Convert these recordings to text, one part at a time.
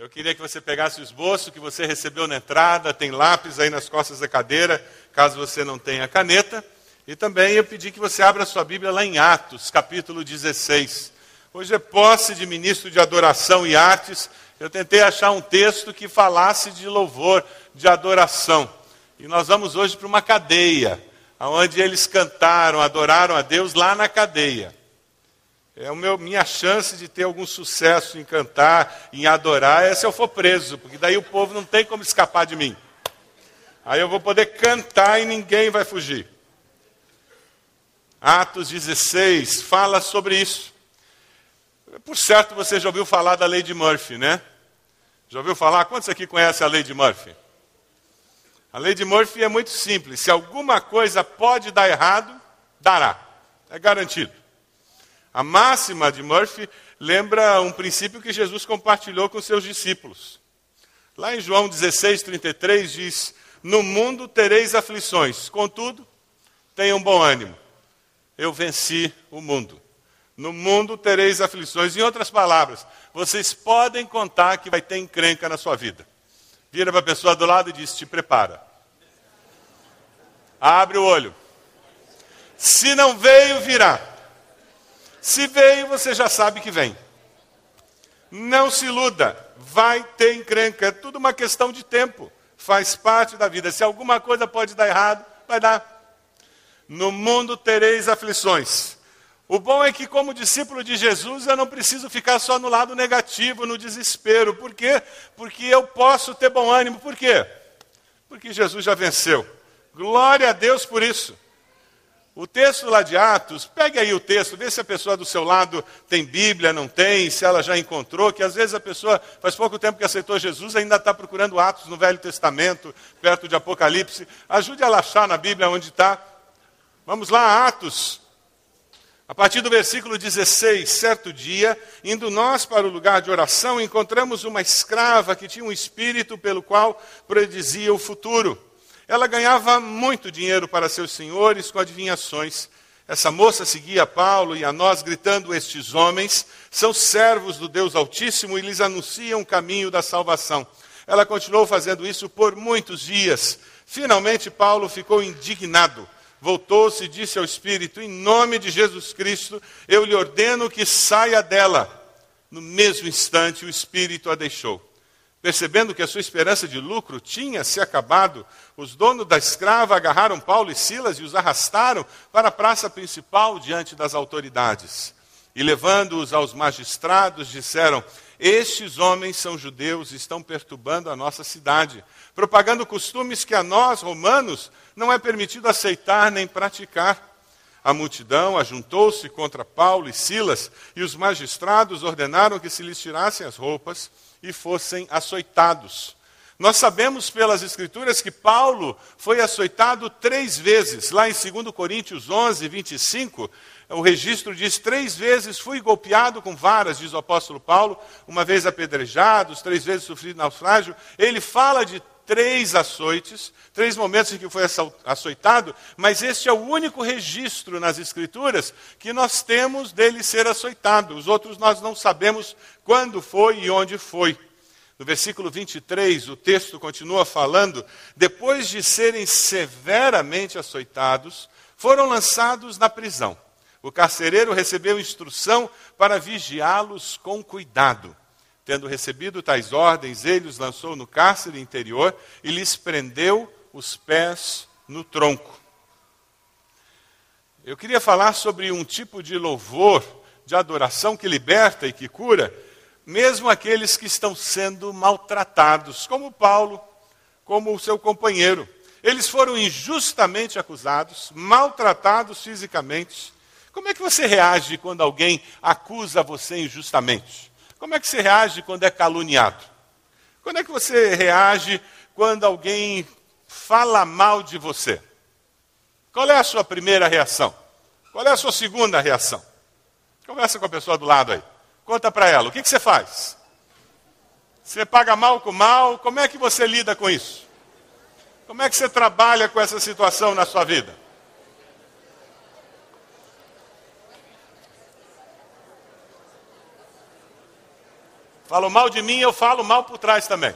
Eu queria que você pegasse o esboço que você recebeu na entrada, tem lápis aí nas costas da cadeira, caso você não tenha caneta. E também eu pedi que você abra sua Bíblia lá em Atos, capítulo 16. Hoje é posse de ministro de adoração e artes. Eu tentei achar um texto que falasse de louvor, de adoração. E nós vamos hoje para uma cadeia, onde eles cantaram, adoraram a Deus lá na cadeia. É a minha chance de ter algum sucesso em cantar, em adorar, é se eu for preso, porque daí o povo não tem como escapar de mim. Aí eu vou poder cantar e ninguém vai fugir. Atos 16 fala sobre isso. Por certo, você já ouviu falar da lei de Murphy, né? Já ouviu falar? Quantos aqui conhecem a lei de Murphy? A lei de Murphy é muito simples. Se alguma coisa pode dar errado, dará. É garantido. A máxima de Murphy lembra um princípio que Jesus compartilhou com seus discípulos. Lá em João 16, 33 diz: No mundo tereis aflições, contudo, tenham bom ânimo. Eu venci o mundo. No mundo tereis aflições. Em outras palavras, vocês podem contar que vai ter encrenca na sua vida. Vira para a pessoa do lado e diz: Te prepara. Abre o olho. Se não veio, virá. Se veio, você já sabe que vem. Não se iluda, vai ter encrenca, é tudo uma questão de tempo, faz parte da vida. Se alguma coisa pode dar errado, vai dar. No mundo tereis aflições. O bom é que, como discípulo de Jesus, eu não preciso ficar só no lado negativo, no desespero. Por quê? Porque eu posso ter bom ânimo. Por quê? Porque Jesus já venceu. Glória a Deus por isso. O texto lá de Atos, pegue aí o texto, vê se a pessoa do seu lado tem Bíblia, não tem, se ela já encontrou, que às vezes a pessoa faz pouco tempo que aceitou Jesus, ainda está procurando Atos no Velho Testamento, perto de Apocalipse. Ajude a achar na Bíblia onde está. Vamos lá, Atos. A partir do versículo 16, certo dia, indo nós para o lugar de oração, encontramos uma escrava que tinha um espírito pelo qual predizia o futuro. Ela ganhava muito dinheiro para seus senhores com adivinhações. Essa moça seguia Paulo e a nós, gritando: Estes homens são servos do Deus Altíssimo e lhes anunciam o caminho da salvação. Ela continuou fazendo isso por muitos dias. Finalmente, Paulo ficou indignado. Voltou-se e disse ao Espírito: Em nome de Jesus Cristo, eu lhe ordeno que saia dela. No mesmo instante, o Espírito a deixou. Percebendo que a sua esperança de lucro tinha se acabado, os donos da escrava agarraram Paulo e Silas e os arrastaram para a praça principal diante das autoridades. E levando-os aos magistrados, disseram: Estes homens são judeus e estão perturbando a nossa cidade, propagando costumes que a nós, romanos, não é permitido aceitar nem praticar. A multidão ajuntou-se contra Paulo e Silas, e os magistrados ordenaram que se lhes tirassem as roupas e fossem açoitados. Nós sabemos pelas Escrituras que Paulo foi açoitado três vezes. Lá em 2 Coríntios 11, 25, o registro diz: três vezes fui golpeado com varas, diz o apóstolo Paulo, uma vez apedrejado, três vezes sofri naufrágio. Ele fala de três açoites, três momentos em que foi açoitado, mas este é o único registro nas Escrituras que nós temos dele ser açoitado. Os outros nós não sabemos quando foi e onde foi. No versículo 23, o texto continua falando: depois de serem severamente açoitados, foram lançados na prisão. O carcereiro recebeu instrução para vigiá-los com cuidado. Tendo recebido tais ordens, ele os lançou no cárcere interior e lhes prendeu os pés no tronco. Eu queria falar sobre um tipo de louvor, de adoração que liberta e que cura, mesmo aqueles que estão sendo maltratados, como Paulo, como o seu companheiro. Eles foram injustamente acusados, maltratados fisicamente. Como é que você reage quando alguém acusa você injustamente? Como é que você reage quando é caluniado? Quando é que você reage quando alguém fala mal de você? Qual é a sua primeira reação? Qual é a sua segunda reação? Conversa com a pessoa do lado aí. Conta para ela, o que, que você faz? Você paga mal com mal? Como é que você lida com isso? Como é que você trabalha com essa situação na sua vida? Falam mal de mim, eu falo mal por trás também.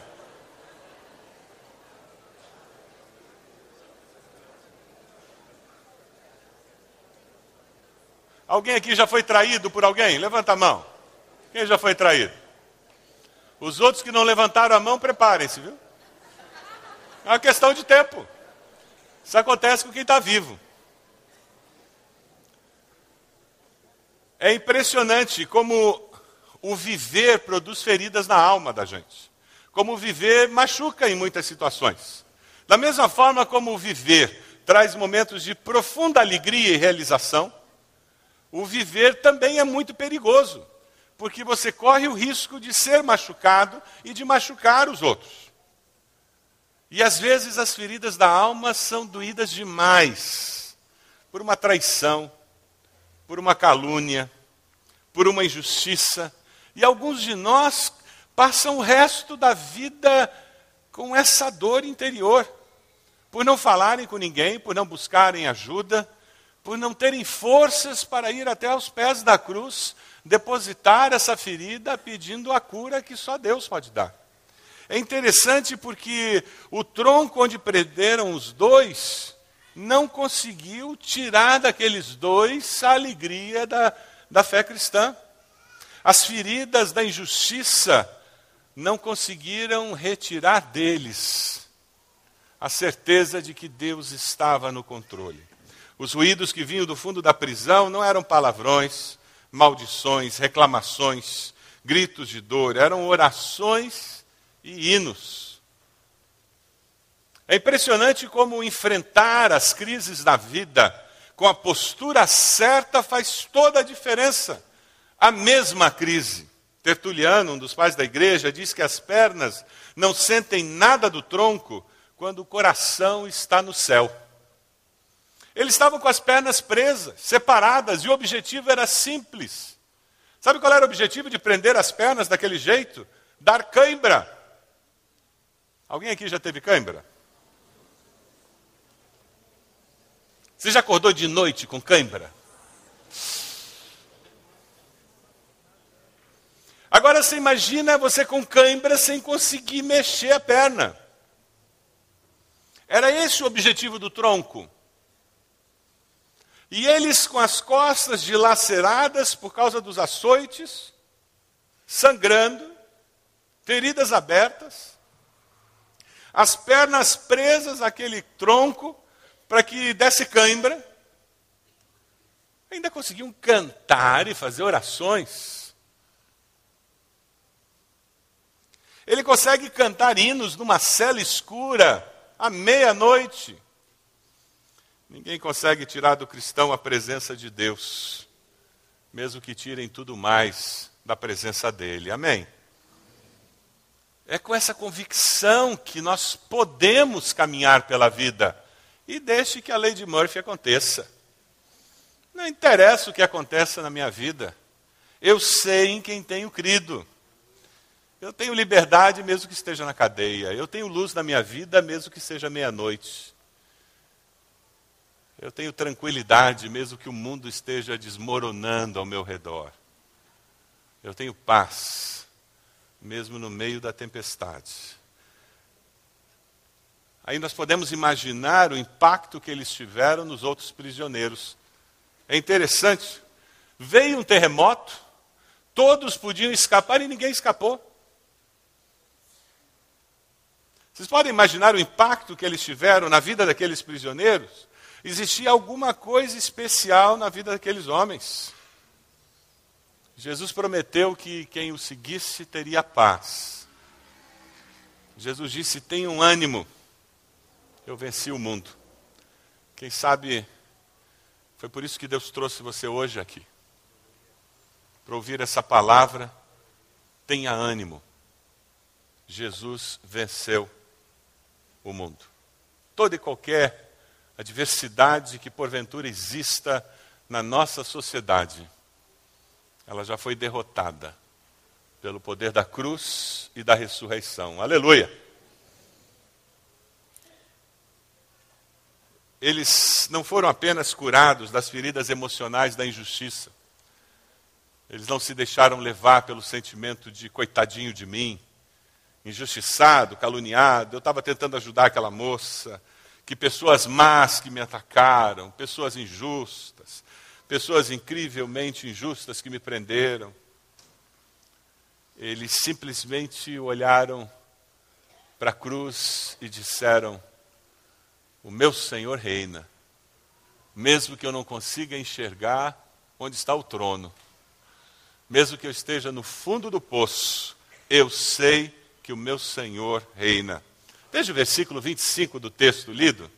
Alguém aqui já foi traído por alguém? Levanta a mão. Quem já foi traído? Os outros que não levantaram a mão, preparem-se, viu? É uma questão de tempo. Isso acontece com quem está vivo. É impressionante como o viver produz feridas na alma da gente. Como viver machuca em muitas situações. Da mesma forma como o viver traz momentos de profunda alegria e realização, o viver também é muito perigoso, porque você corre o risco de ser machucado e de machucar os outros. E às vezes as feridas da alma são doídas demais por uma traição, por uma calúnia, por uma injustiça. E alguns de nós passam o resto da vida com essa dor interior, por não falarem com ninguém, por não buscarem ajuda, por não terem forças para ir até aos pés da cruz, depositar essa ferida pedindo a cura que só Deus pode dar. É interessante porque o tronco onde prenderam os dois não conseguiu tirar daqueles dois a alegria da, da fé cristã. As feridas da injustiça não conseguiram retirar deles a certeza de que Deus estava no controle. Os ruídos que vinham do fundo da prisão não eram palavrões, maldições, reclamações, gritos de dor, eram orações e hinos. É impressionante como enfrentar as crises da vida com a postura certa faz toda a diferença. A mesma crise. Tertuliano, um dos pais da igreja, diz que as pernas não sentem nada do tronco quando o coração está no céu. Eles estavam com as pernas presas, separadas, e o objetivo era simples. Sabe qual era o objetivo de prender as pernas daquele jeito? Dar cãibra. Alguém aqui já teve cãibra? Você já acordou de noite com cãibra? Agora você imagina você com cãibra sem conseguir mexer a perna. Era esse o objetivo do tronco. E eles com as costas dilaceradas por causa dos açoites, sangrando, feridas abertas, as pernas presas àquele tronco para que desse cãibra, ainda conseguiam cantar e fazer orações. Ele consegue cantar hinos numa cela escura à meia-noite. Ninguém consegue tirar do cristão a presença de Deus, mesmo que tirem tudo mais da presença dele. Amém? É com essa convicção que nós podemos caminhar pela vida e deixe que a lei de Murphy aconteça. Não interessa o que aconteça na minha vida, eu sei em quem tenho crido. Eu tenho liberdade mesmo que esteja na cadeia, eu tenho luz na minha vida mesmo que seja meia-noite. Eu tenho tranquilidade, mesmo que o mundo esteja desmoronando ao meu redor. Eu tenho paz, mesmo no meio da tempestade. Aí nós podemos imaginar o impacto que eles tiveram nos outros prisioneiros. É interessante. Veio um terremoto, todos podiam escapar e ninguém escapou. Vocês podem imaginar o impacto que eles tiveram na vida daqueles prisioneiros? existia alguma coisa especial na vida daqueles homens. Jesus prometeu que quem o seguisse teria paz. Jesus disse: tenham ânimo, eu venci o mundo. Quem sabe foi por isso que Deus trouxe você hoje aqui para ouvir essa palavra. Tenha ânimo. Jesus venceu o mundo. Toda e qualquer a diversidade que porventura exista na nossa sociedade, ela já foi derrotada pelo poder da cruz e da ressurreição. Aleluia! Eles não foram apenas curados das feridas emocionais da injustiça, Eles não se deixaram levar pelo sentimento de coitadinho de mim, injustiçado, caluniado. Eu estava tentando ajudar aquela moça, que pessoas más que me atacaram, pessoas injustas, pessoas incrivelmente injustas que me prenderam. Eles simplesmente olharam para a cruz e disseram: O meu Senhor reina, mesmo que eu não consiga enxergar onde está o trono, mesmo que eu esteja no fundo do poço, eu sei que o meu Senhor reina. Veja o versículo 25 do texto lido.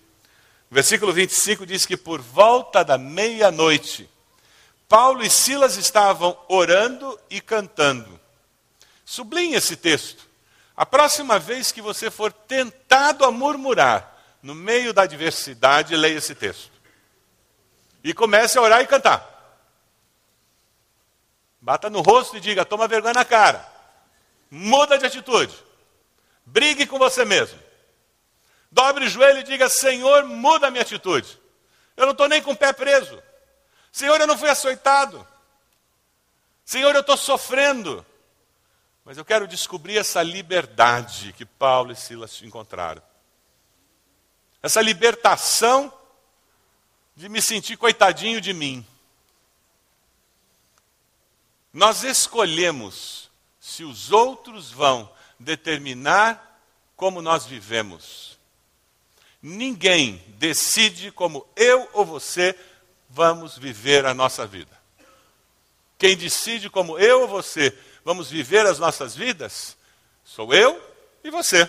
O versículo 25 diz que por volta da meia-noite, Paulo e Silas estavam orando e cantando. Sublinhe esse texto. A próxima vez que você for tentado a murmurar no meio da adversidade, leia esse texto. E comece a orar e cantar. Bata no rosto e diga: toma vergonha na cara. Muda de atitude. Brigue com você mesmo. Dobre o joelho e diga: Senhor, muda a minha atitude. Eu não estou nem com o pé preso. Senhor, eu não fui açoitado. Senhor, eu estou sofrendo. Mas eu quero descobrir essa liberdade que Paulo e Silas encontraram. Essa libertação de me sentir coitadinho de mim. Nós escolhemos se os outros vão determinar como nós vivemos. Ninguém decide como eu ou você vamos viver a nossa vida. Quem decide como eu ou você vamos viver as nossas vidas, sou eu e você.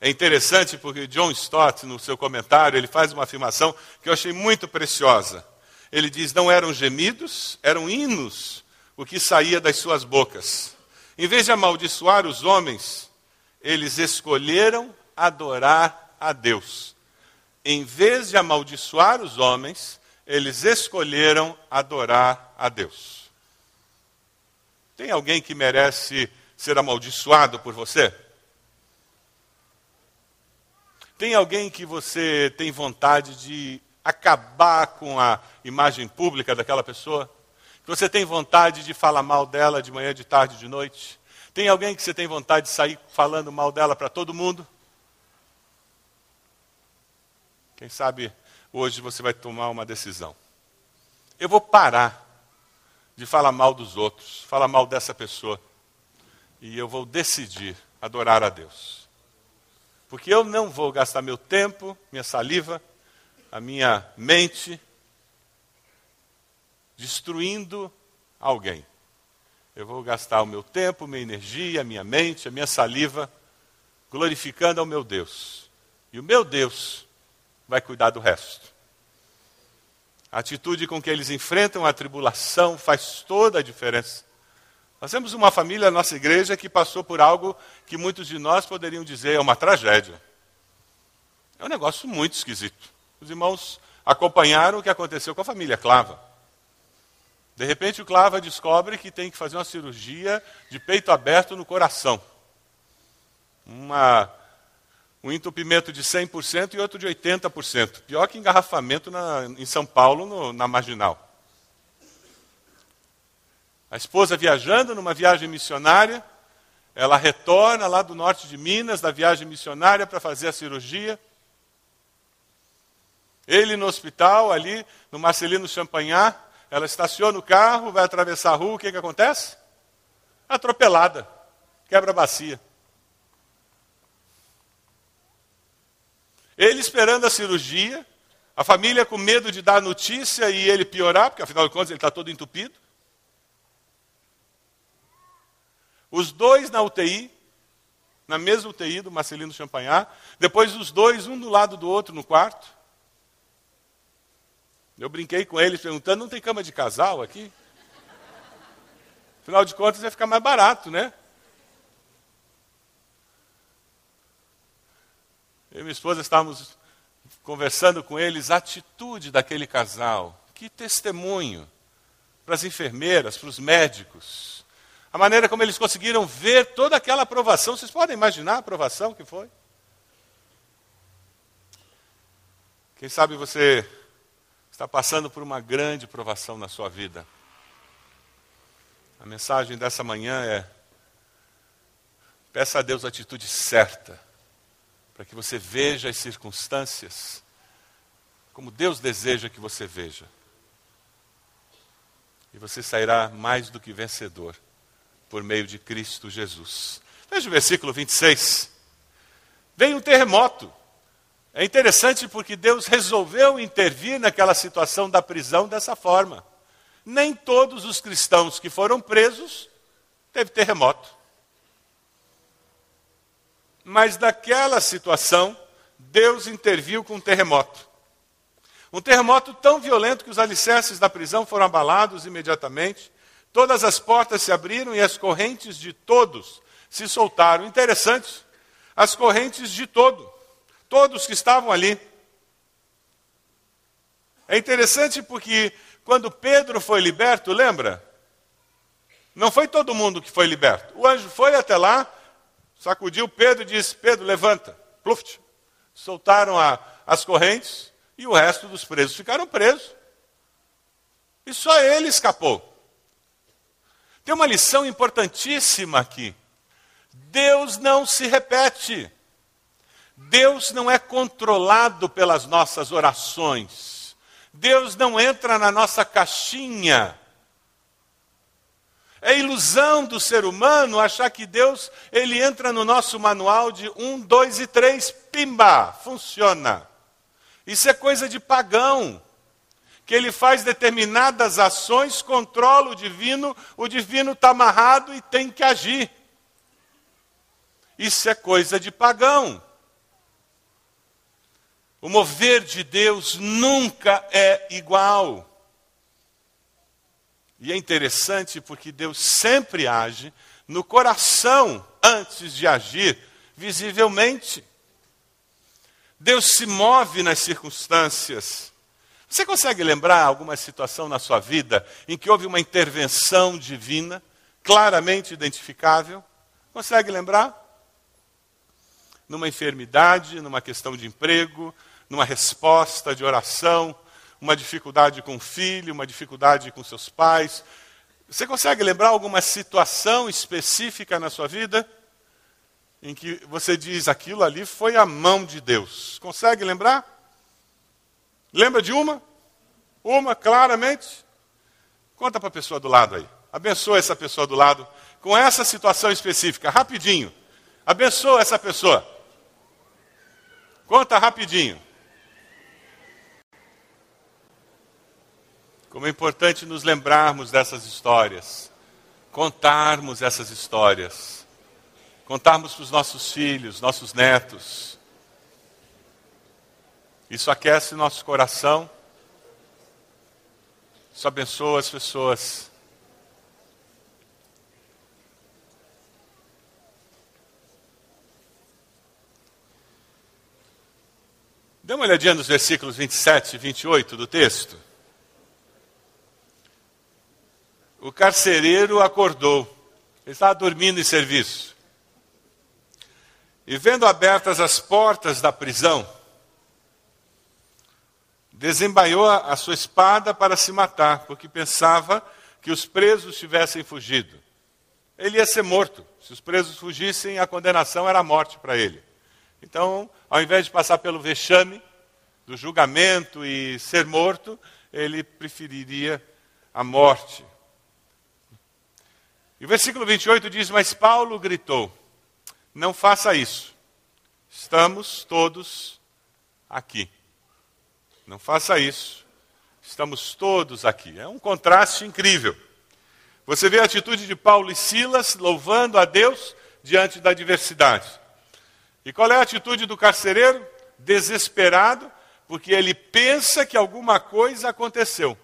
É interessante porque John Stott, no seu comentário, ele faz uma afirmação que eu achei muito preciosa. Ele diz: não eram gemidos, eram hinos o que saía das suas bocas. Em vez de amaldiçoar os homens, eles escolheram adorar a Deus. Em vez de amaldiçoar os homens, eles escolheram adorar a Deus. Tem alguém que merece ser amaldiçoado por você? Tem alguém que você tem vontade de acabar com a imagem pública daquela pessoa? Que você tem vontade de falar mal dela de manhã, de tarde, de noite? Tem alguém que você tem vontade de sair falando mal dela para todo mundo? Quem sabe hoje você vai tomar uma decisão. Eu vou parar de falar mal dos outros, falar mal dessa pessoa, e eu vou decidir adorar a Deus. Porque eu não vou gastar meu tempo, minha saliva, a minha mente destruindo alguém. Eu vou gastar o meu tempo, minha energia, minha mente, a minha saliva, glorificando ao meu Deus. E o meu Deus vai cuidar do resto. A atitude com que eles enfrentam a tribulação faz toda a diferença. Nós temos uma família na nossa igreja que passou por algo que muitos de nós poderiam dizer é uma tragédia. É um negócio muito esquisito. Os irmãos acompanharam o que aconteceu com a família Clava. De repente, o Clava descobre que tem que fazer uma cirurgia de peito aberto no coração. Uma um entupimento de 100% e outro de 80%. Pior que engarrafamento na, em São Paulo, no, na marginal. A esposa viajando numa viagem missionária, ela retorna lá do norte de Minas, da viagem missionária, para fazer a cirurgia. Ele no hospital, ali, no Marcelino Champagnat, ela estaciona o carro, vai atravessar a rua, o que, que acontece? Atropelada, quebra a bacia. Ele esperando a cirurgia, a família com medo de dar notícia e ele piorar, porque afinal de contas ele está todo entupido. Os dois na UTI, na mesma UTI do Marcelino Champagnat, depois os dois, um do lado do outro no quarto. Eu brinquei com eles perguntando: não tem cama de casal aqui? Afinal de contas, vai ficar mais barato, né? Eu e minha esposa estávamos conversando com eles, a atitude daquele casal, que testemunho para as enfermeiras, para os médicos, a maneira como eles conseguiram ver toda aquela aprovação. Vocês podem imaginar a aprovação que foi? Quem sabe você está passando por uma grande provação na sua vida. A mensagem dessa manhã é: peça a Deus a atitude certa, para que você veja as circunstâncias como Deus deseja que você veja. E você sairá mais do que vencedor por meio de Cristo Jesus. Veja o versículo 26. Veio um terremoto. É interessante porque Deus resolveu intervir naquela situação da prisão dessa forma. Nem todos os cristãos que foram presos teve terremoto. Mas daquela situação, Deus interviu com um terremoto. Um terremoto tão violento que os alicerces da prisão foram abalados imediatamente, todas as portas se abriram e as correntes de todos se soltaram. Interessante, as correntes de todo todos que estavam ali. É interessante porque quando Pedro foi liberto, lembra? Não foi todo mundo que foi liberto. O anjo foi até lá, sacudiu Pedro e disse: Pedro, levanta. Pluft. Soltaram a, as correntes e o resto dos presos ficaram presos. E só ele escapou. Tem uma lição importantíssima aqui. Deus não se repete. Deus não é controlado pelas nossas orações. Deus não entra na nossa caixinha. É ilusão do ser humano achar que Deus ele entra no nosso manual de um, dois e três, pimba, funciona. Isso é coisa de pagão. Que ele faz determinadas ações, controla o divino, o divino está amarrado e tem que agir. Isso é coisa de pagão. O mover de Deus nunca é igual. E é interessante porque Deus sempre age no coração antes de agir visivelmente. Deus se move nas circunstâncias. Você consegue lembrar alguma situação na sua vida em que houve uma intervenção divina, claramente identificável? Consegue lembrar? Numa enfermidade, numa questão de emprego, numa resposta de oração, uma dificuldade com o filho, uma dificuldade com seus pais. Você consegue lembrar alguma situação específica na sua vida em que você diz aquilo ali foi a mão de Deus? Consegue lembrar? Lembra de uma? Uma, claramente? Conta para a pessoa do lado aí. Abençoa essa pessoa do lado com essa situação específica, rapidinho. Abençoa essa pessoa. Conta rapidinho. Como é importante nos lembrarmos dessas histórias, contarmos essas histórias, contarmos para os nossos filhos, nossos netos. Isso aquece nosso coração, isso abençoa as pessoas. Dê uma olhadinha nos versículos 27 e 28 do texto. O carcereiro acordou. Ele estava dormindo em serviço. E vendo abertas as portas da prisão, desembaiou a sua espada para se matar, porque pensava que os presos tivessem fugido. Ele ia ser morto. Se os presos fugissem, a condenação era a morte para ele. Então, ao invés de passar pelo vexame do julgamento e ser morto, ele preferiria a morte. E o versículo 28 diz: Mas Paulo gritou: Não faça isso. Estamos todos aqui. Não faça isso. Estamos todos aqui. É um contraste incrível. Você vê a atitude de Paulo e Silas louvando a Deus diante da adversidade. E qual é a atitude do carcereiro? Desesperado, porque ele pensa que alguma coisa aconteceu.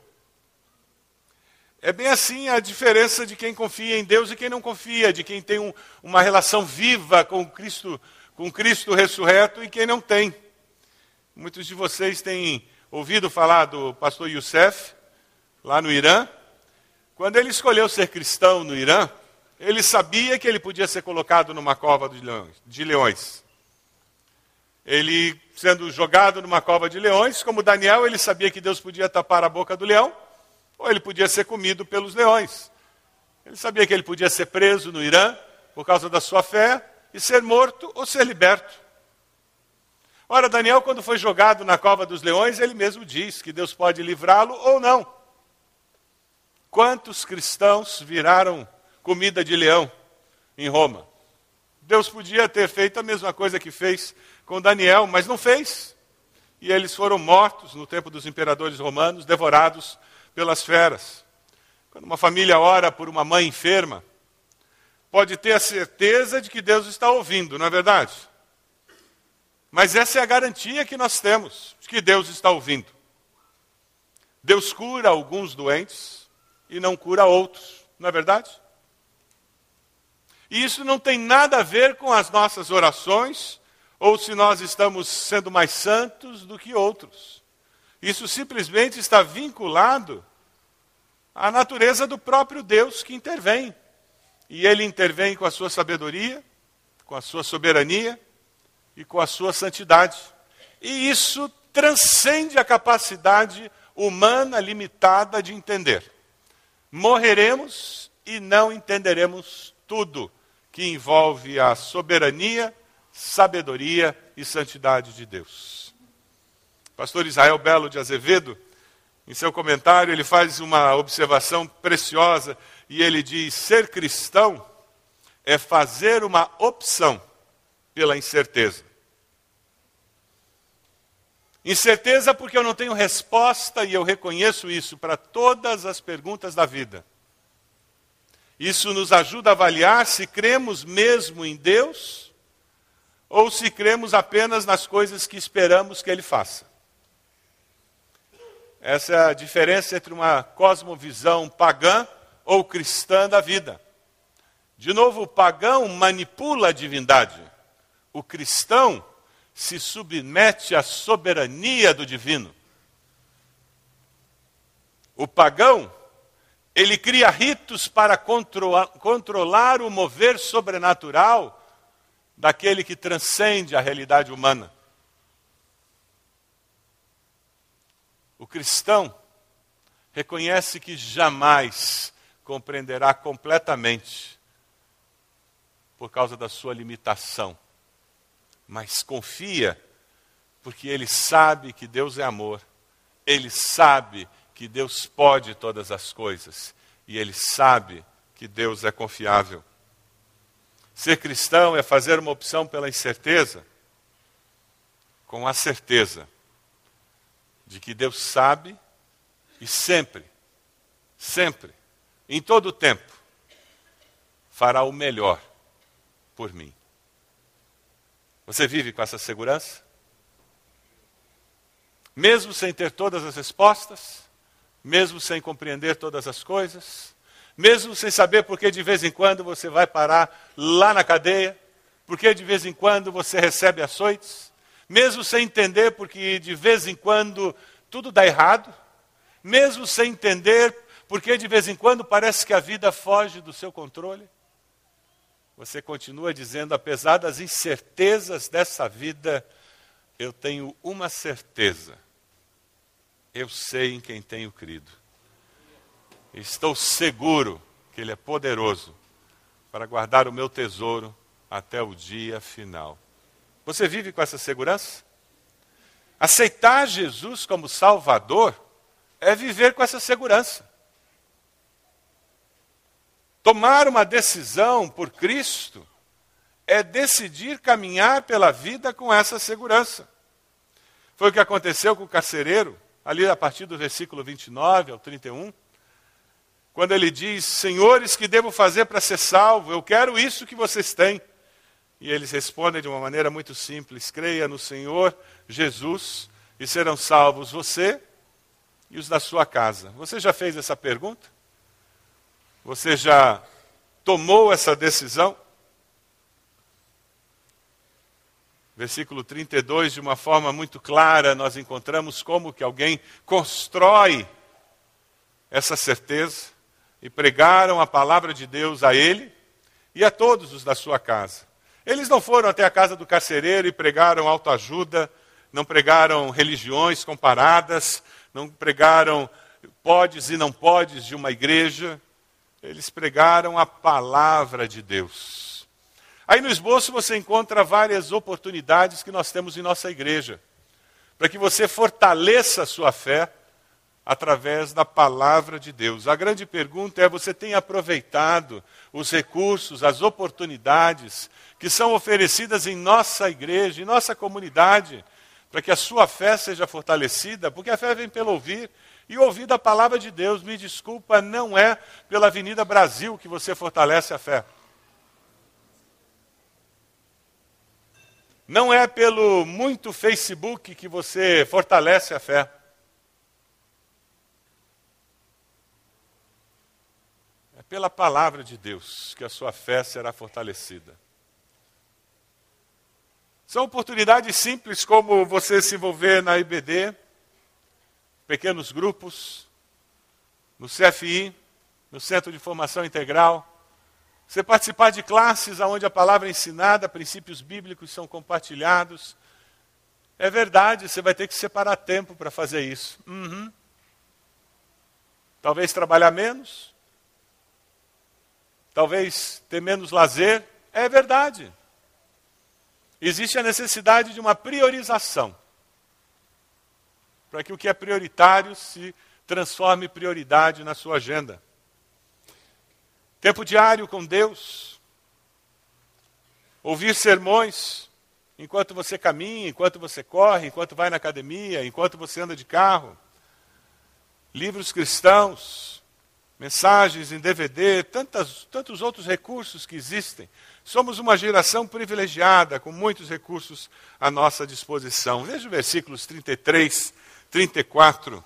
É bem assim a diferença de quem confia em Deus e quem não confia, de quem tem um, uma relação viva com Cristo, com Cristo ressurreto e quem não tem. Muitos de vocês têm ouvido falar do pastor Youssef, lá no Irã. Quando ele escolheu ser cristão no Irã, ele sabia que ele podia ser colocado numa cova de leões. Ele sendo jogado numa cova de leões, como Daniel, ele sabia que Deus podia tapar a boca do leão, ou ele podia ser comido pelos leões. Ele sabia que ele podia ser preso no Irã por causa da sua fé e ser morto ou ser liberto. Ora, Daniel, quando foi jogado na cova dos leões, ele mesmo diz que Deus pode livrá-lo ou não. Quantos cristãos viraram comida de leão em Roma? Deus podia ter feito a mesma coisa que fez com Daniel, mas não fez. E eles foram mortos no tempo dos imperadores romanos, devorados pelas feras. Quando uma família ora por uma mãe enferma, pode ter a certeza de que Deus está ouvindo, não é verdade? Mas essa é a garantia que nós temos de que Deus está ouvindo. Deus cura alguns doentes e não cura outros, não é verdade? E isso não tem nada a ver com as nossas orações ou se nós estamos sendo mais santos do que outros. Isso simplesmente está vinculado à natureza do próprio Deus que intervém. E ele intervém com a sua sabedoria, com a sua soberania e com a sua santidade. E isso transcende a capacidade humana limitada de entender. Morreremos e não entenderemos tudo que envolve a soberania, sabedoria e santidade de Deus. Pastor Israel Belo de Azevedo em seu comentário, ele faz uma observação preciosa e ele diz: ser cristão é fazer uma opção pela incerteza. Incerteza porque eu não tenho resposta e eu reconheço isso para todas as perguntas da vida. Isso nos ajuda a avaliar se cremos mesmo em Deus ou se cremos apenas nas coisas que esperamos que Ele faça. Essa é diferença entre uma cosmovisão pagã ou cristã da vida. De novo, o pagão manipula a divindade. O cristão se submete à soberania do divino. O pagão, ele cria ritos para controlar o mover sobrenatural daquele que transcende a realidade humana. O cristão reconhece que jamais compreenderá completamente por causa da sua limitação, mas confia porque ele sabe que Deus é amor, ele sabe que Deus pode todas as coisas e ele sabe que Deus é confiável. Ser cristão é fazer uma opção pela incerteza com a certeza de que Deus sabe e sempre, sempre, em todo o tempo, fará o melhor por mim. Você vive com essa segurança? Mesmo sem ter todas as respostas, mesmo sem compreender todas as coisas, mesmo sem saber por que de vez em quando você vai parar lá na cadeia, por que de vez em quando você recebe açoites, mesmo sem entender, porque de vez em quando tudo dá errado, mesmo sem entender, porque de vez em quando parece que a vida foge do seu controle. Você continua dizendo, apesar das incertezas dessa vida, eu tenho uma certeza. Eu sei em quem tenho crido. Estou seguro que Ele é poderoso para guardar o meu tesouro até o dia final. Você vive com essa segurança? Aceitar Jesus como Salvador é viver com essa segurança. Tomar uma decisão por Cristo é decidir caminhar pela vida com essa segurança. Foi o que aconteceu com o carcereiro, ali a partir do versículo 29 ao 31, quando ele diz: Senhores, que devo fazer para ser salvo? Eu quero isso que vocês têm. E eles respondem de uma maneira muito simples: creia no Senhor Jesus e serão salvos você e os da sua casa. Você já fez essa pergunta? Você já tomou essa decisão? Versículo 32, de uma forma muito clara, nós encontramos como que alguém constrói essa certeza e pregaram a palavra de Deus a ele e a todos os da sua casa. Eles não foram até a casa do carcereiro e pregaram autoajuda, não pregaram religiões comparadas, não pregaram podes e não podes de uma igreja, eles pregaram a palavra de Deus. Aí no esboço você encontra várias oportunidades que nós temos em nossa igreja, para que você fortaleça a sua fé através da palavra de Deus. A grande pergunta é: você tem aproveitado os recursos, as oportunidades que são oferecidas em nossa igreja, em nossa comunidade, para que a sua fé seja fortalecida? Porque a fé vem pelo ouvir. E ouvir da palavra de Deus, me desculpa, não é pela Avenida Brasil que você fortalece a fé. Não é pelo muito Facebook que você fortalece a fé. Pela palavra de Deus que a sua fé será fortalecida. São oportunidades simples como você se envolver na IBD, pequenos grupos, no CFI, no Centro de Formação Integral, você participar de classes onde a palavra é ensinada, princípios bíblicos são compartilhados. É verdade, você vai ter que separar tempo para fazer isso. Uhum. Talvez trabalhar menos, talvez ter menos lazer. É verdade. Existe a necessidade de uma priorização para que o que é prioritário se transforme prioridade na sua agenda. Tempo diário com Deus, ouvir sermões enquanto você caminha, enquanto você corre, enquanto vai na academia, enquanto você anda de carro, livros cristãos, mensagens em DVD, tantas, tantos outros recursos que existem. Somos uma geração privilegiada, com muitos recursos à nossa disposição. Veja os versículos 33, 34.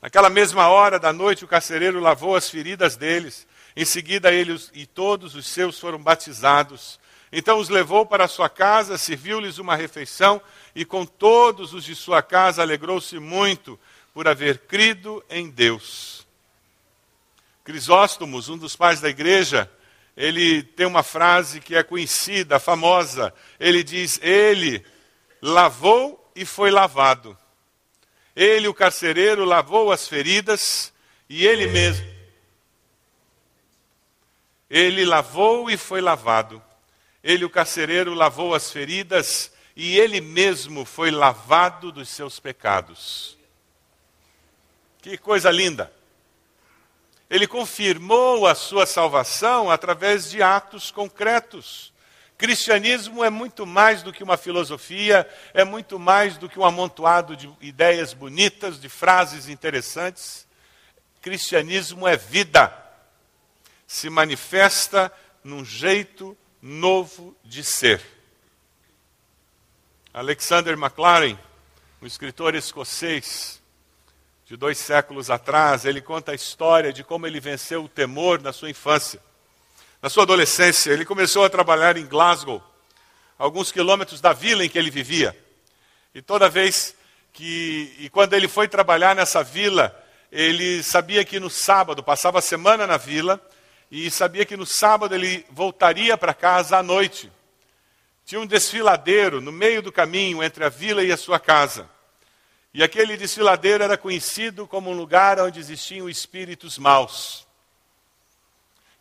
Naquela mesma hora da noite, o carcereiro lavou as feridas deles. Em seguida, ele e todos os seus foram batizados. Então os levou para sua casa, serviu-lhes uma refeição, e com todos os de sua casa alegrou-se muito por haver crido em Deus. Crisóstomos, um dos pais da igreja, ele tem uma frase que é conhecida, famosa. Ele diz: Ele lavou e foi lavado. Ele, o carcereiro, lavou as feridas e ele mesmo. Ele lavou e foi lavado. Ele, o carcereiro, lavou as feridas e ele mesmo foi lavado dos seus pecados. Que coisa linda! Ele confirmou a sua salvação através de atos concretos. Cristianismo é muito mais do que uma filosofia, é muito mais do que um amontoado de ideias bonitas, de frases interessantes. Cristianismo é vida. Se manifesta num jeito novo de ser. Alexander MacLaren, um escritor escocês, de dois séculos atrás, ele conta a história de como ele venceu o temor na sua infância. Na sua adolescência, ele começou a trabalhar em Glasgow, alguns quilômetros da vila em que ele vivia. E toda vez que. E quando ele foi trabalhar nessa vila, ele sabia que no sábado, passava a semana na vila, e sabia que no sábado ele voltaria para casa à noite. Tinha um desfiladeiro no meio do caminho entre a vila e a sua casa. E aquele desfiladeiro era conhecido como um lugar onde existiam espíritos maus.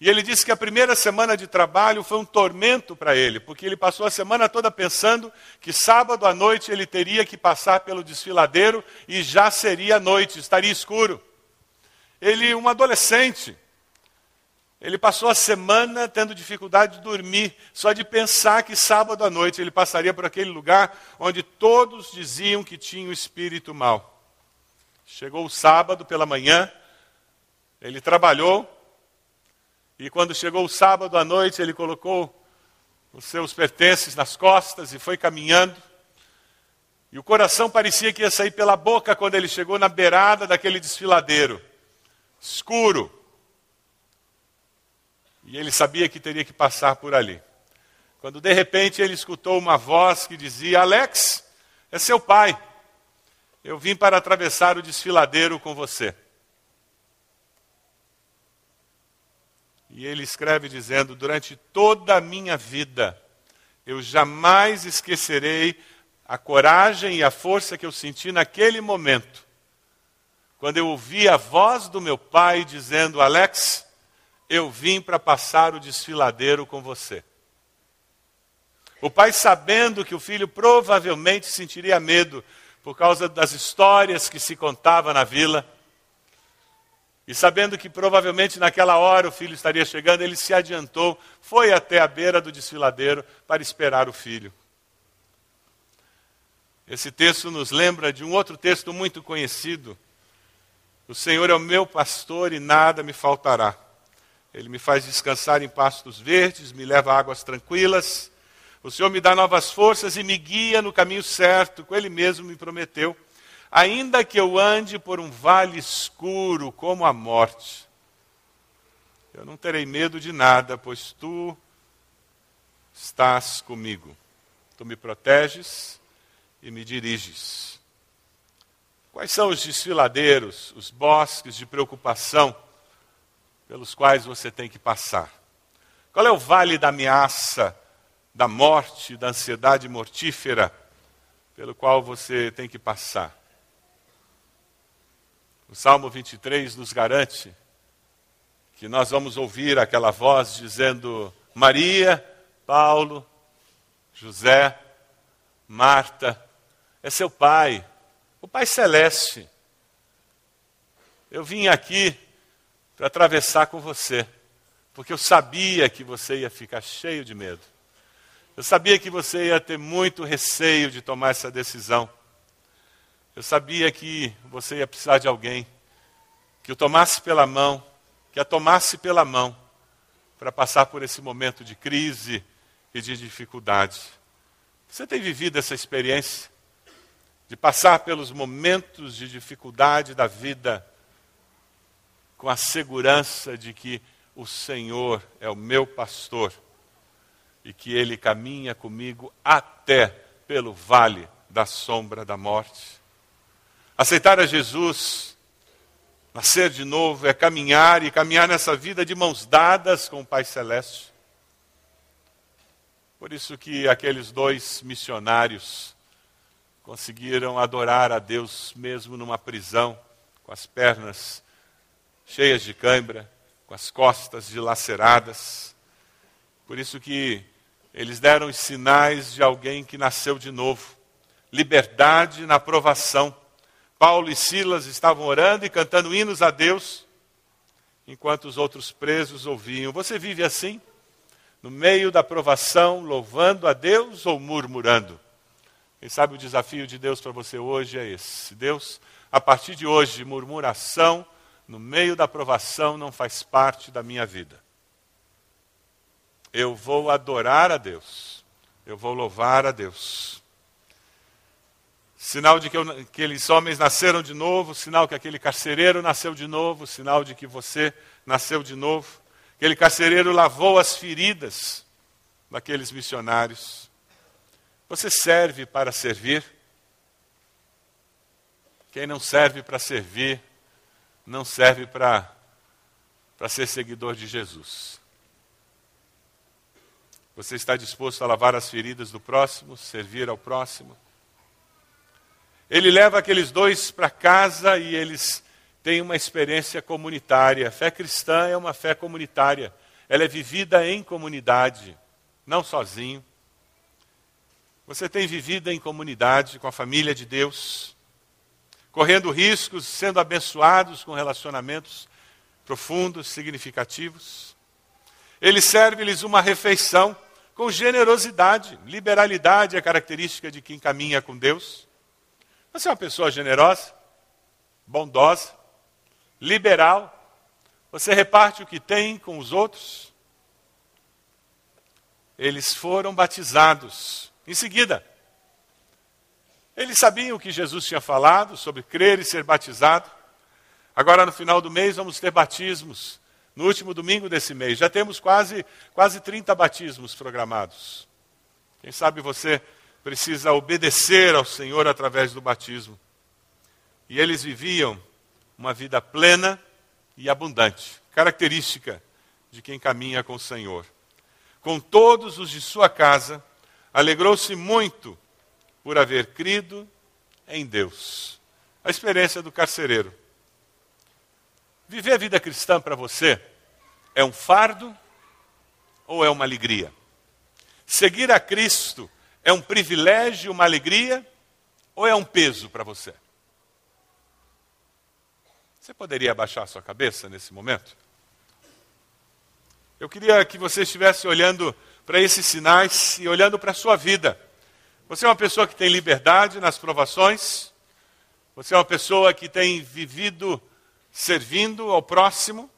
E ele disse que a primeira semana de trabalho foi um tormento para ele, porque ele passou a semana toda pensando que sábado à noite ele teria que passar pelo desfiladeiro e já seria noite, estaria escuro. Ele, um adolescente, ele passou a semana tendo dificuldade de dormir, só de pensar que sábado à noite ele passaria por aquele lugar onde todos diziam que tinha o espírito mal. Chegou o sábado pela manhã, ele trabalhou, e quando chegou o sábado à noite, ele colocou os seus pertences nas costas e foi caminhando. E o coração parecia que ia sair pela boca quando ele chegou na beirada daquele desfiladeiro, escuro e ele sabia que teria que passar por ali. Quando de repente ele escutou uma voz que dizia: Alex, é seu pai. Eu vim para atravessar o desfiladeiro com você. E ele escreve dizendo: Durante toda a minha vida, eu jamais esquecerei a coragem e a força que eu senti naquele momento, quando eu ouvi a voz do meu pai dizendo: Alex, eu vim para passar o desfiladeiro com você. O pai, sabendo que o filho provavelmente sentiria medo por causa das histórias que se contava na vila, e sabendo que provavelmente naquela hora o filho estaria chegando, ele se adiantou, foi até a beira do desfiladeiro para esperar o filho. Esse texto nos lembra de um outro texto muito conhecido. O Senhor é o meu pastor e nada me faltará. Ele me faz descansar em pastos verdes, me leva a águas tranquilas. O Senhor me dá novas forças e me guia no caminho certo, que Ele mesmo me prometeu. Ainda que eu ande por um vale escuro como a morte, eu não terei medo de nada, pois tu estás comigo. Tu me proteges e me diriges. Quais são os desfiladeiros, os bosques de preocupação pelos quais você tem que passar? Qual é o vale da ameaça, da morte, da ansiedade mortífera pelo qual você tem que passar? O Salmo 23 nos garante que nós vamos ouvir aquela voz dizendo: Maria, Paulo, José, Marta, é seu pai, o Pai Celeste. Eu vim aqui para atravessar com você, porque eu sabia que você ia ficar cheio de medo. Eu sabia que você ia ter muito receio de tomar essa decisão. Eu sabia que você ia precisar de alguém que o tomasse pela mão, que a tomasse pela mão, para passar por esse momento de crise e de dificuldade. Você tem vivido essa experiência de passar pelos momentos de dificuldade da vida com a segurança de que o Senhor é o meu pastor e que ele caminha comigo até pelo vale da sombra da morte. Aceitar a Jesus, nascer de novo, é caminhar e caminhar nessa vida de mãos dadas com o Pai Celeste. Por isso que aqueles dois missionários conseguiram adorar a Deus mesmo numa prisão, com as pernas cheias de cãibra, com as costas dilaceradas. Por isso que eles deram os sinais de alguém que nasceu de novo. Liberdade na provação Paulo e Silas estavam orando e cantando hinos a Deus, enquanto os outros presos ouviam. Você vive assim? No meio da provação, louvando a Deus ou murmurando? Quem sabe o desafio de Deus para você hoje é esse. Deus, a partir de hoje, murmuração no meio da provação não faz parte da minha vida. Eu vou adorar a Deus. Eu vou louvar a Deus. Sinal de que, eu, aqueles homens nasceram de novo, sinal que aquele carcereiro nasceu de novo, sinal de que você nasceu de novo. Aquele carcereiro lavou as feridas daqueles missionários. Você serve para servir? Quem não serve para servir, não serve para, ser seguidor de Jesus. Você está disposto a lavar as feridas do próximo, servir ao próximo? Ele leva aqueles dois para casa e eles têm uma experiência comunitária. A fé cristã é uma fé comunitária. Ela é vivida em comunidade, não sozinho. Você tem vivido em comunidade com a família de Deus, correndo riscos, sendo abençoados com relacionamentos profundos, significativos. Ele serve-lhes uma refeição com generosidade. Liberalidade é característica de quem caminha com Deus. Você é uma pessoa generosa, bondosa, liberal. Você reparte o que tem com os outros. Eles foram batizados. Em seguida, eles sabiam o que Jesus tinha falado sobre crer e ser batizado. Agora, no final do mês, vamos ter batismos. No último domingo desse mês. Já temos quase, quase 30 batismos programados. Quem sabe você precisa obedecer ao Senhor através do batismo. E eles viviam uma vida plena e abundante, característica de quem caminha com o Senhor. Com todos os de sua casa, alegrou-se muito por haver crido em Deus. A experiência do carcereiro. Viver a vida cristã para você é um fardo ou é uma alegria? Seguir a Cristo é um privilégio, uma alegria ou é um peso para você? Você poderia abaixar sua cabeça nesse momento? Eu queria que você estivesse olhando para esses sinais e olhando para a sua vida. Você é uma pessoa que tem liberdade nas provações? Você é uma pessoa que tem vivido servindo ao próximo?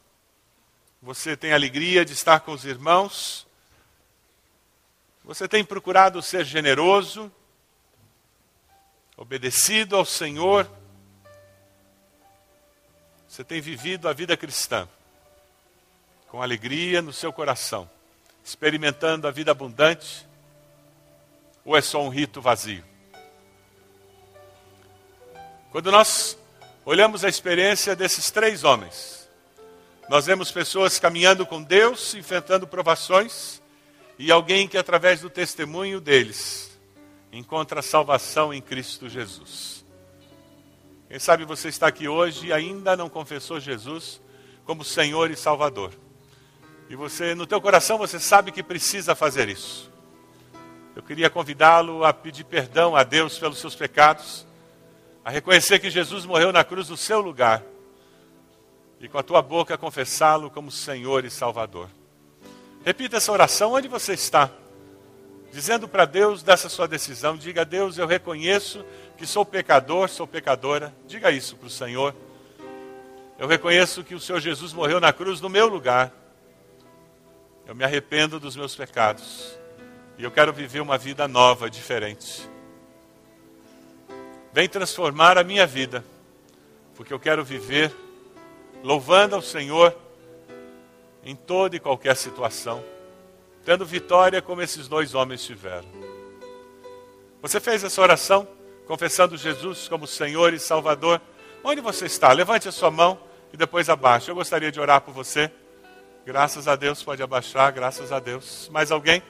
Você tem alegria de estar com os irmãos? Você tem procurado ser generoso, obedecido ao Senhor? Você tem vivido a vida cristã com alegria no seu coração, experimentando a vida abundante? Ou é só um rito vazio? Quando nós olhamos a experiência desses três homens, nós vemos pessoas caminhando com Deus, enfrentando provações, e alguém que, através do testemunho deles, encontra salvação em Cristo Jesus. Quem sabe você está aqui hoje e ainda não confessou Jesus como Senhor e Salvador. E você, no teu coração, você sabe que precisa fazer isso. Eu queria convidá-lo a pedir perdão a Deus pelos seus pecados, a reconhecer que Jesus morreu na cruz no seu lugar e com a tua boca confessá-lo como Senhor e Salvador. Repita essa oração onde você está, dizendo para Deus dessa sua decisão: diga a Deus, eu reconheço que sou pecador, sou pecadora, diga isso para o Senhor. Eu reconheço que o Senhor Jesus morreu na cruz no meu lugar. Eu me arrependo dos meus pecados. E eu quero viver uma vida nova, diferente. Vem transformar a minha vida, porque eu quero viver louvando ao Senhor em toda e qualquer situação, tendo vitória como esses dois homens tiveram. Você fez essa oração? confessando Jesus como Senhor e Salvador, onde você está? Levante a sua mão e depois abaixe. Eu gostaria de orar por você. Graças a Deus, pode abaixar, graças a Deus. Mais alguém?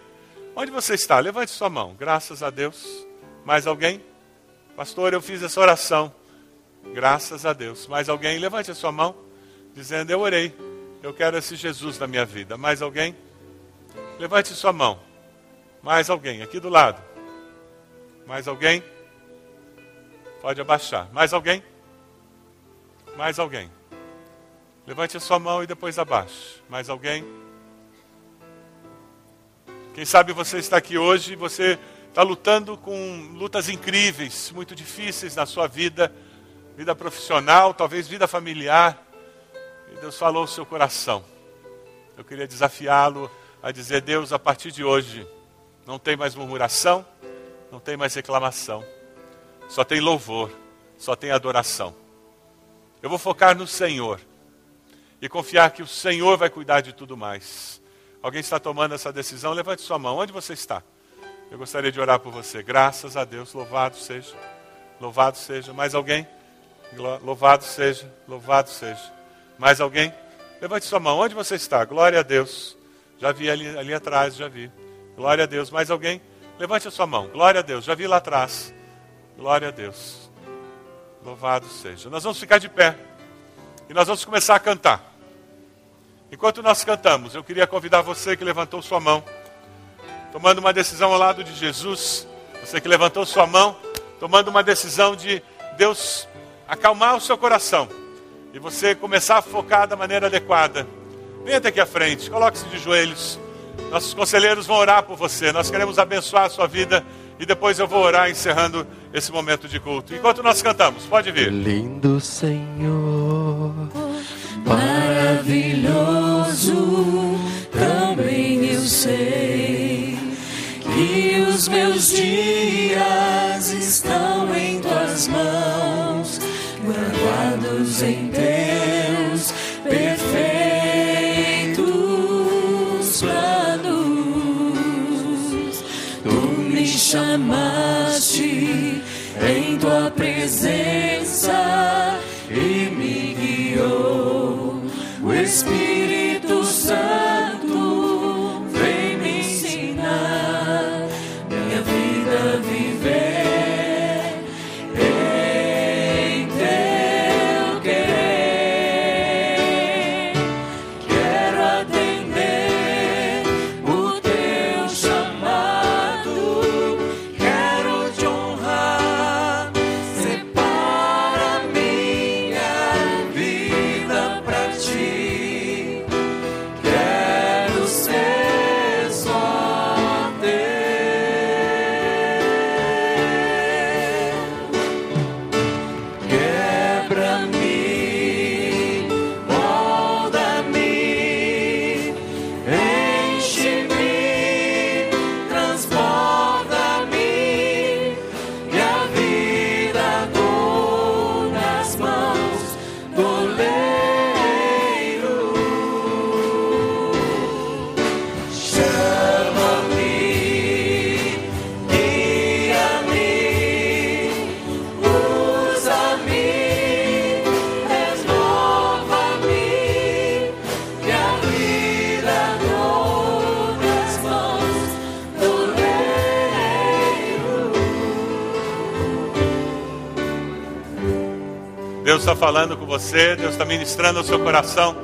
Onde você está? Levante sua mão. Graças a Deus. Mais alguém? Pastor, eu fiz essa oração. Graças a Deus. Mais alguém? Levante a sua mão, dizendo: Eu orei. Eu quero esse Jesus na minha vida. Mais alguém? Levante sua mão. Mais alguém? Aqui do lado. Mais alguém? Pode abaixar. Mais alguém? Mais alguém? Levante a sua mão e depois abaixe. Mais alguém? Quem sabe você está aqui hoje e você está lutando com lutas incríveis, muito difíceis na sua vida, vida profissional, talvez vida familiar. E Deus falou o seu coração. Eu queria desafiá-lo a dizer: Deus, a partir de hoje, não tem mais murmuração, não tem mais reclamação só tem louvor, só tem adoração. Eu vou focar no Senhor e confiar que o Senhor vai cuidar de tudo mais. Alguém está tomando essa decisão? Levante sua mão. Onde você está? Eu gostaria de orar por você. Graças a Deus. Louvado seja. Louvado seja. Mais alguém? Louvado seja. Louvado seja. Mais alguém? Levante sua mão. Onde você está? Glória a Deus. Já vi ali, ali atrás, já vi. Glória a Deus. Mais alguém? Levante a sua mão. Glória a Deus. Já vi lá atrás. Glória a Deus. Louvado seja. Nós vamos ficar de pé. E nós vamos começar a cantar. Enquanto nós cantamos, eu queria convidar você que levantou sua mão, tomando uma decisão ao lado de Jesus, você que levantou sua mão, tomando uma decisão de Deus acalmar o seu coração e você começar a focar da maneira adequada. Venha até aqui à frente, coloque-se de joelhos. Nossos conselheiros vão orar por você. Nós queremos abençoar a sua vida e depois eu vou orar encerrando esse momento de culto. Enquanto nós cantamos, pode vir. Lindo Senhor, maravilhoso, também eu sei que os meus dias estão em tuas mãos, guardados em teus perfeitos planos. Tu me chamaste em tua presença e me guiou. O Espírito Santo falando com você, Deus está ministrando ao seu coração.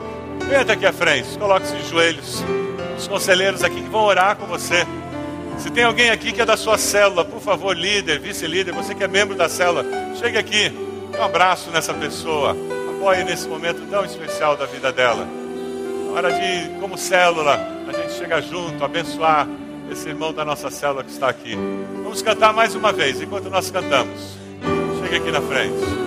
Venha até aqui à frente, coloque-se de joelhos. Os conselheiros aqui que vão orar com você. Se tem alguém aqui que é da sua célula, por favor, líder, vice-líder, você que é membro da célula, chegue aqui, dê um abraço nessa pessoa, apoie nesse momento tão especial da vida dela. Na hora de, como célula, a gente chega junto, abençoar esse irmão da nossa célula que está aqui. Vamos cantar mais uma vez, enquanto nós cantamos. Chegue aqui na frente.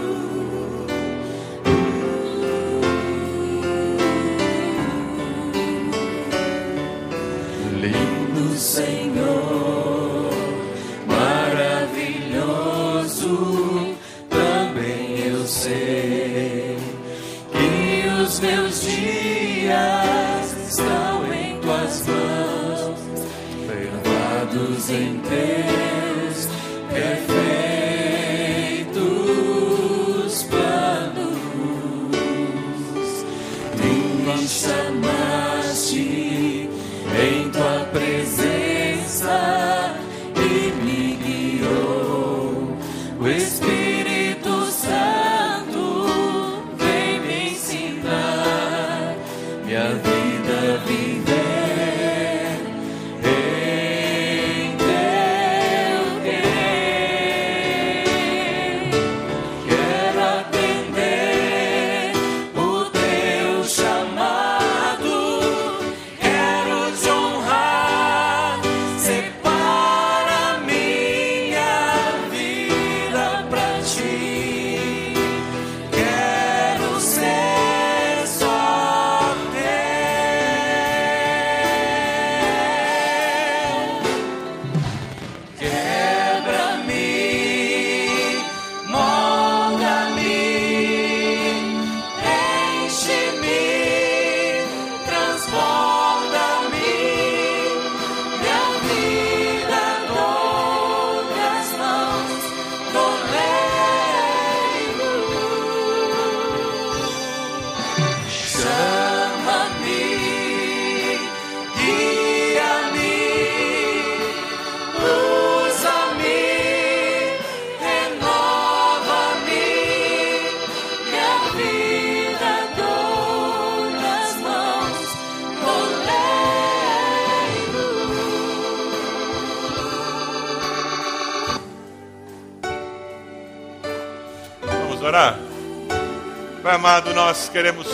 Nós queremos,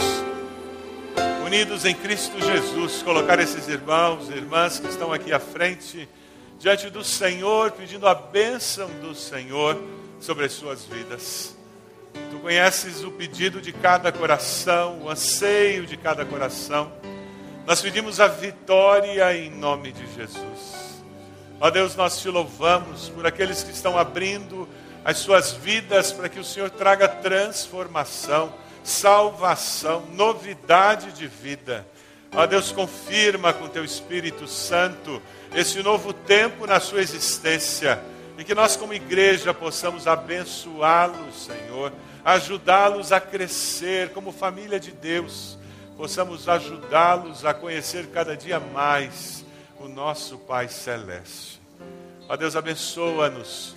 unidos em Cristo Jesus, colocar esses irmãos e irmãs que estão aqui à frente, diante do Senhor, pedindo a bênção do Senhor sobre as suas vidas. Tu conheces o pedido de cada coração, o anseio de cada coração. Nós pedimos a vitória em nome de Jesus. Ó Deus, nós te louvamos por aqueles que estão abrindo as suas vidas para que o Senhor traga transformação, salvação, novidade de vida. Ó Deus, confirma com teu Espírito Santo esse novo tempo na sua existência e que nós, como igreja, possamos abençoá-los, Senhor, ajudá-los a crescer como família de Deus, possamos ajudá-los a conhecer cada dia mais o nosso Pai Celeste. Ó Deus, abençoa-nos,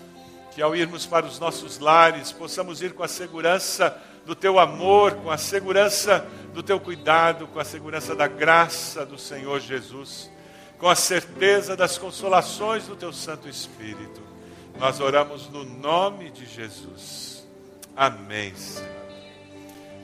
que ao irmos para os nossos lares, possamos ir com a segurança do Teu amor, com a segurança do Teu cuidado, com a segurança da graça do Senhor Jesus, com a certeza das consolações do Teu Santo Espírito. Nós oramos no nome de Jesus. Amém, Senhor.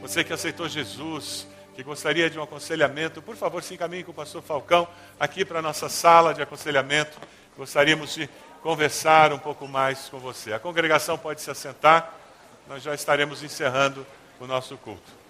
Você que aceitou Jesus, que gostaria de um aconselhamento, por favor, se encaminhe com o pastor Falcão aqui para a nossa sala de aconselhamento. Gostaríamos de conversar um pouco mais com você. A congregação pode se assentar, nós já estaremos encerrando o nosso culto.